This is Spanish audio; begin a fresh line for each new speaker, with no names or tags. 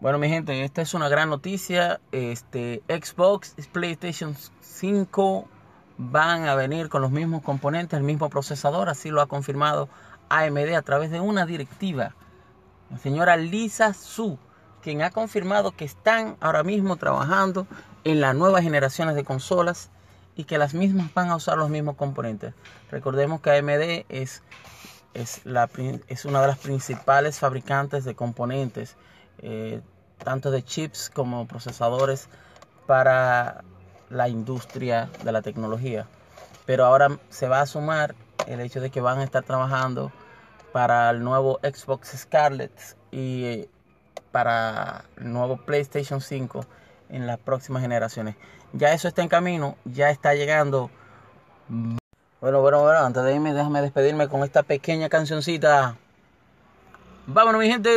Bueno, mi gente, esta es una gran noticia. Este Xbox, PlayStation 5 van a venir con los mismos componentes, el mismo procesador, así lo ha confirmado AMD a través de una directiva. La señora Lisa Su, quien ha confirmado que están ahora mismo trabajando en las nuevas generaciones de consolas y que las mismas van a usar los mismos componentes. Recordemos que AMD es, es una de las principales fabricantes de componentes, eh, tanto de chips como procesadores para la industria de la tecnología. Pero ahora se va a sumar el hecho de que van a estar trabajando para el nuevo Xbox Scarlett y eh, para el nuevo PlayStation 5 en las próximas generaciones. Ya eso está en camino, ya está llegando. Bueno, bueno, bueno, antes de irme, déjame despedirme con esta pequeña cancioncita. Vámonos, mi gente.